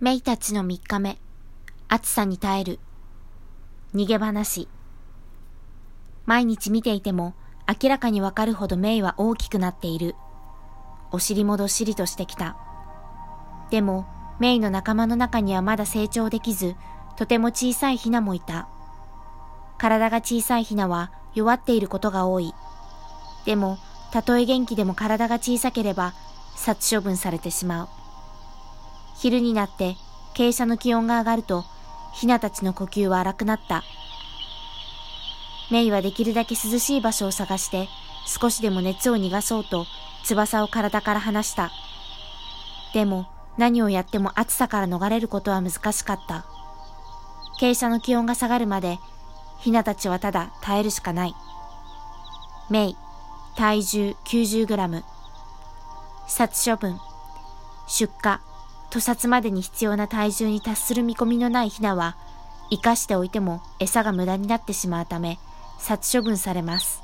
メイたちの3日目、暑さに耐える。逃げ話。毎日見ていても明らかにわかるほどメイは大きくなっている。お尻もどっしりとしてきた。でも、メイの仲間の中にはまだ成長できず、とても小さいヒナもいた。体が小さいヒナは弱っていることが多い。でも、たとえ元気でも体が小さければ殺処分されてしまう。昼になって傾斜の気温が上がると、ヒナたちの呼吸は荒くなった。メイはできるだけ涼しい場所を探して、少しでも熱を逃がそうと、翼を体から離した。でも、何をやっても暑さから逃れることは難しかった。傾斜の気温が下がるまで、ヒナたちはただ耐えるしかない。メイ、体重 90g。殺処分、出荷、屠殺までに必要な体重に達する見込みのないヒナは、生かしておいても餌が無駄になってしまうため、殺処分されます。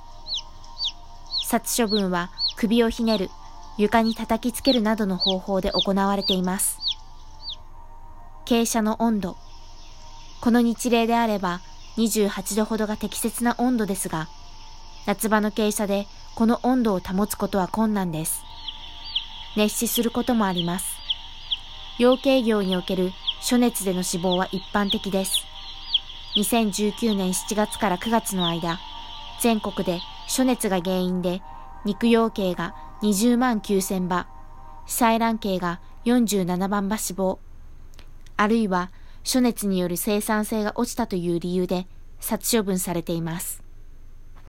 殺処分は首をひねる、床に叩きつけるなどの方法で行われています。傾斜の温度。この日例であれば28度ほどが適切な温度ですが、夏場の傾斜でこの温度を保つことは困難です。熱死することもあります。養鶏業における暑熱での死亡は一般的です。2019年7月から9月の間、全国で暑熱が原因で肉養鶏が20万9000羽、採卵鶏が47万羽死亡、あるいは暑熱による生産性が落ちたという理由で殺処分されています。